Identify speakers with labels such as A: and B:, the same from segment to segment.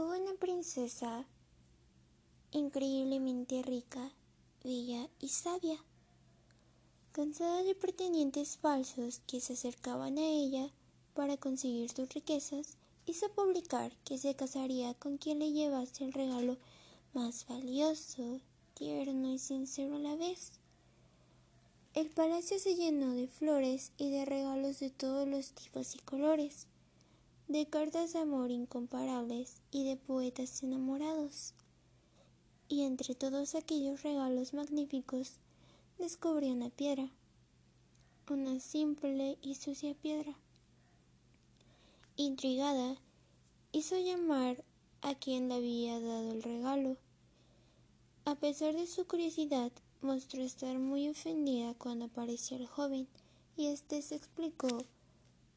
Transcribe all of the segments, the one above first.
A: Una princesa increíblemente rica, bella y sabia, cansada de pretendientes falsos que se acercaban a ella para conseguir sus riquezas, hizo publicar que se casaría con quien le llevase el regalo más valioso, tierno y sincero a la vez. El palacio se llenó de flores y de regalos de todos los tipos y colores de cartas de amor incomparables y de poetas enamorados. Y entre todos aquellos regalos magníficos descubrió una piedra, una simple y sucia piedra. Intrigada, hizo llamar a quien le había dado el regalo. A pesar de su curiosidad, mostró estar muy ofendida cuando apareció el joven, y éste se explicó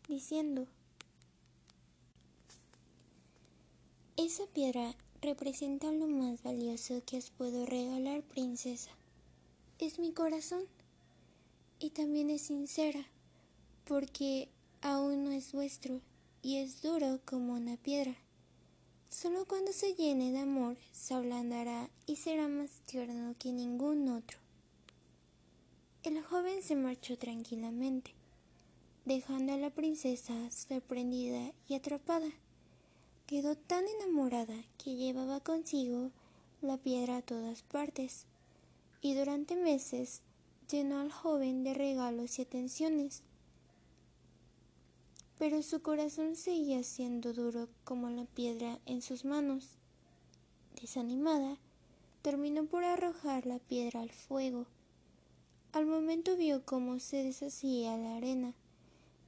A: diciendo Esa piedra representa lo más valioso que os puedo regalar, princesa. Es mi corazón. Y también es sincera, porque aún no es vuestro y es duro como una piedra. Solo cuando se llene de amor se ablandará y será más tierno que ningún otro. El joven se marchó tranquilamente, dejando a la princesa sorprendida y atrapada. Quedó tan enamorada que llevaba consigo la piedra a todas partes, y durante meses llenó al joven de regalos y atenciones. Pero su corazón seguía siendo duro como la piedra en sus manos. Desanimada, terminó por arrojar la piedra al fuego. Al momento vio cómo se deshacía la arena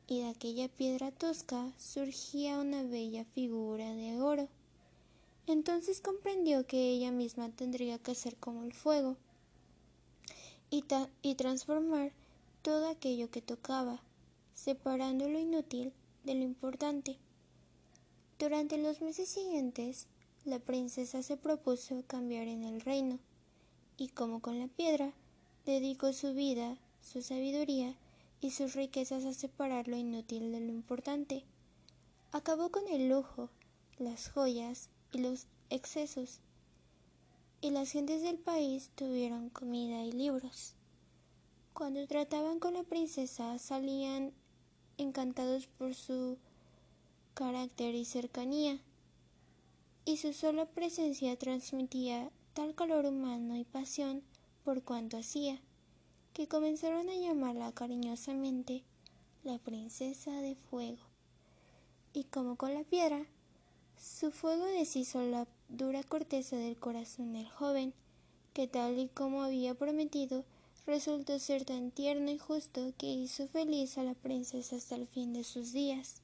A: y de aquella piedra tosca surgía una bella figura de oro. Entonces comprendió que ella misma tendría que ser como el fuego y, y transformar todo aquello que tocaba, separando lo inútil de lo importante. Durante los meses siguientes, la princesa se propuso cambiar en el reino, y como con la piedra, dedicó su vida, su sabiduría y sus riquezas a separar lo inútil de lo importante. Acabó con el lujo, las joyas y los excesos, y las gentes del país tuvieron comida y libros. Cuando trataban con la princesa salían encantados por su carácter y cercanía, y su sola presencia transmitía tal calor humano y pasión por cuanto hacía que comenzaron a llamarla cariñosamente la princesa de fuego. Y como con la piedra, su fuego deshizo la dura corteza del corazón del joven, que tal y como había prometido, resultó ser tan tierno y justo que hizo feliz a la princesa hasta el fin de sus días.